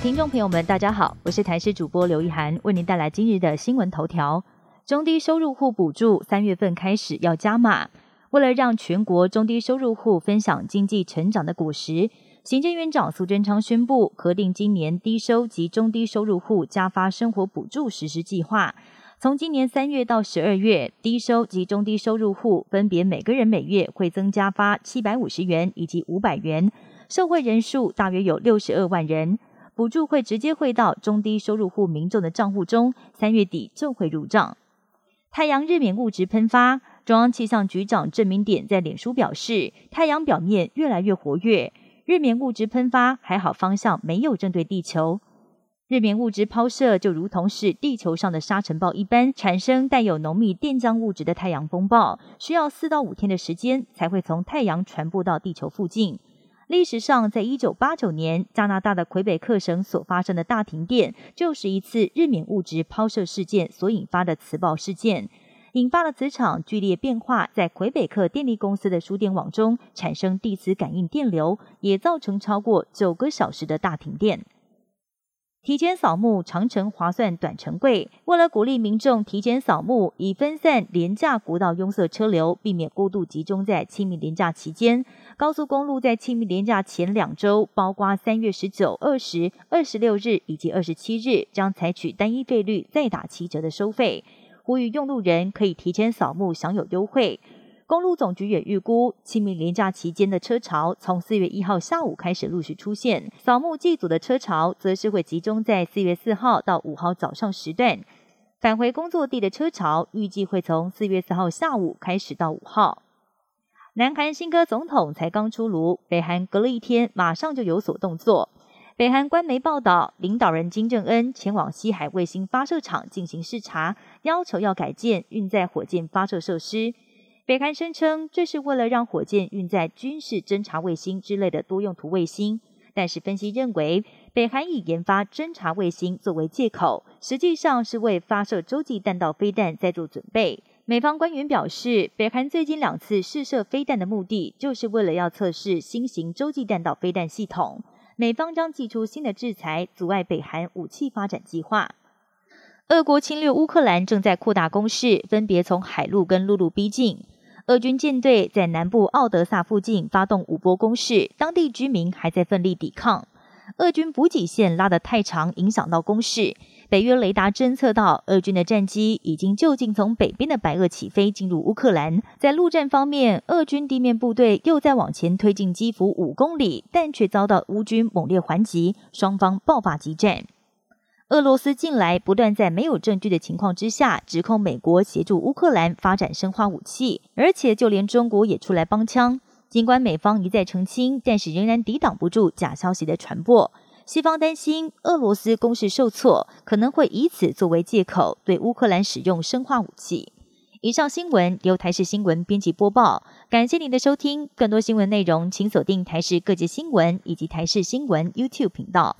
听众朋友们，大家好，我是台视主播刘一涵，为您带来今日的新闻头条。中低收入户补助三月份开始要加码，为了让全国中低收入户分享经济成长的果实，行政院长苏贞昌宣布核定今年低收及中低收入户加发生活补助实施计划。从今年三月到十二月，低收及中低收入户分别每个人每月会增加发七百五十元以及五百元，受惠人数大约有六十二万人。补助会直接汇到中低收入户民众的账户中，三月底就会入账。太阳日冕物质喷发，中央气象局长郑明典在脸书表示，太阳表面越来越活跃，日冕物质喷发还好方向没有针对地球。日冕物质抛射就如同是地球上的沙尘暴一般，产生带有浓密电浆物质的太阳风暴，需要四到五天的时间才会从太阳传播到地球附近。历史上，在一九八九年加拿大的魁北克省所发生的大停电，就是一次日冕物质抛射事件所引发的磁暴事件，引发了磁场剧烈变化，在魁北克电力公司的输电网中产生地磁感应电流，也造成超过九个小时的大停电。提前扫墓，长程划算，短程贵。为了鼓励民众提前扫墓，以分散廉价国道拥塞车流，避免过度集中在清明廉假期间，高速公路在清明廉假前两周，包括三月十九、二十、二十六日以及二十七日，将采取单一费率再打七折的收费，呼吁用路人可以提前扫墓，享有优惠。公路总局也预估，清明连假期间的车潮从四月一号下午开始陆续出现，扫墓祭祖的车潮则是会集中在四月四号到五号早上时段，返回工作地的车潮预计会从四月四号下午开始到五号。南韩新科总统才刚出炉，北韩隔了一天马上就有所动作。北韩官媒报道，领导人金正恩前往西海卫星发射场进行视察，要求要改建运载火箭发射设施。北韩声称这是为了让火箭运载军事侦察卫星之类的多用途卫星，但是分析认为，北韩以研发侦察卫星作为借口，实际上是为发射洲际弹道飞弹在做准备。美方官员表示，北韩最近两次试射飞弹的目的，就是为了要测试新型洲际弹道飞弹系统。美方将祭出新的制裁，阻碍北韩武器发展计划。俄国侵略乌克兰正在扩大攻势，分别从海陆跟陆路逼近。俄军舰队在南部奥德萨附近发动五波攻势，当地居民还在奋力抵抗。俄军补给线拉得太长，影响到攻势。北约雷达侦测到，俄军的战机已经就近从北边的白俄起飞，进入乌克兰。在陆战方面，俄军地面部队又在往前推进基辅五公里，但却遭到乌军猛烈还击，双方爆发激战。俄罗斯近来不断在没有证据的情况之下，指控美国协助乌克兰发展生化武器，而且就连中国也出来帮腔。尽管美方一再澄清，但是仍然抵挡不住假消息的传播。西方担心俄罗斯攻势受挫，可能会以此作为借口对乌克兰使用生化武器。以上新闻由台视新闻编辑播报，感谢您的收听。更多新闻内容，请锁定台视各界新闻以及台视新闻 YouTube 频道。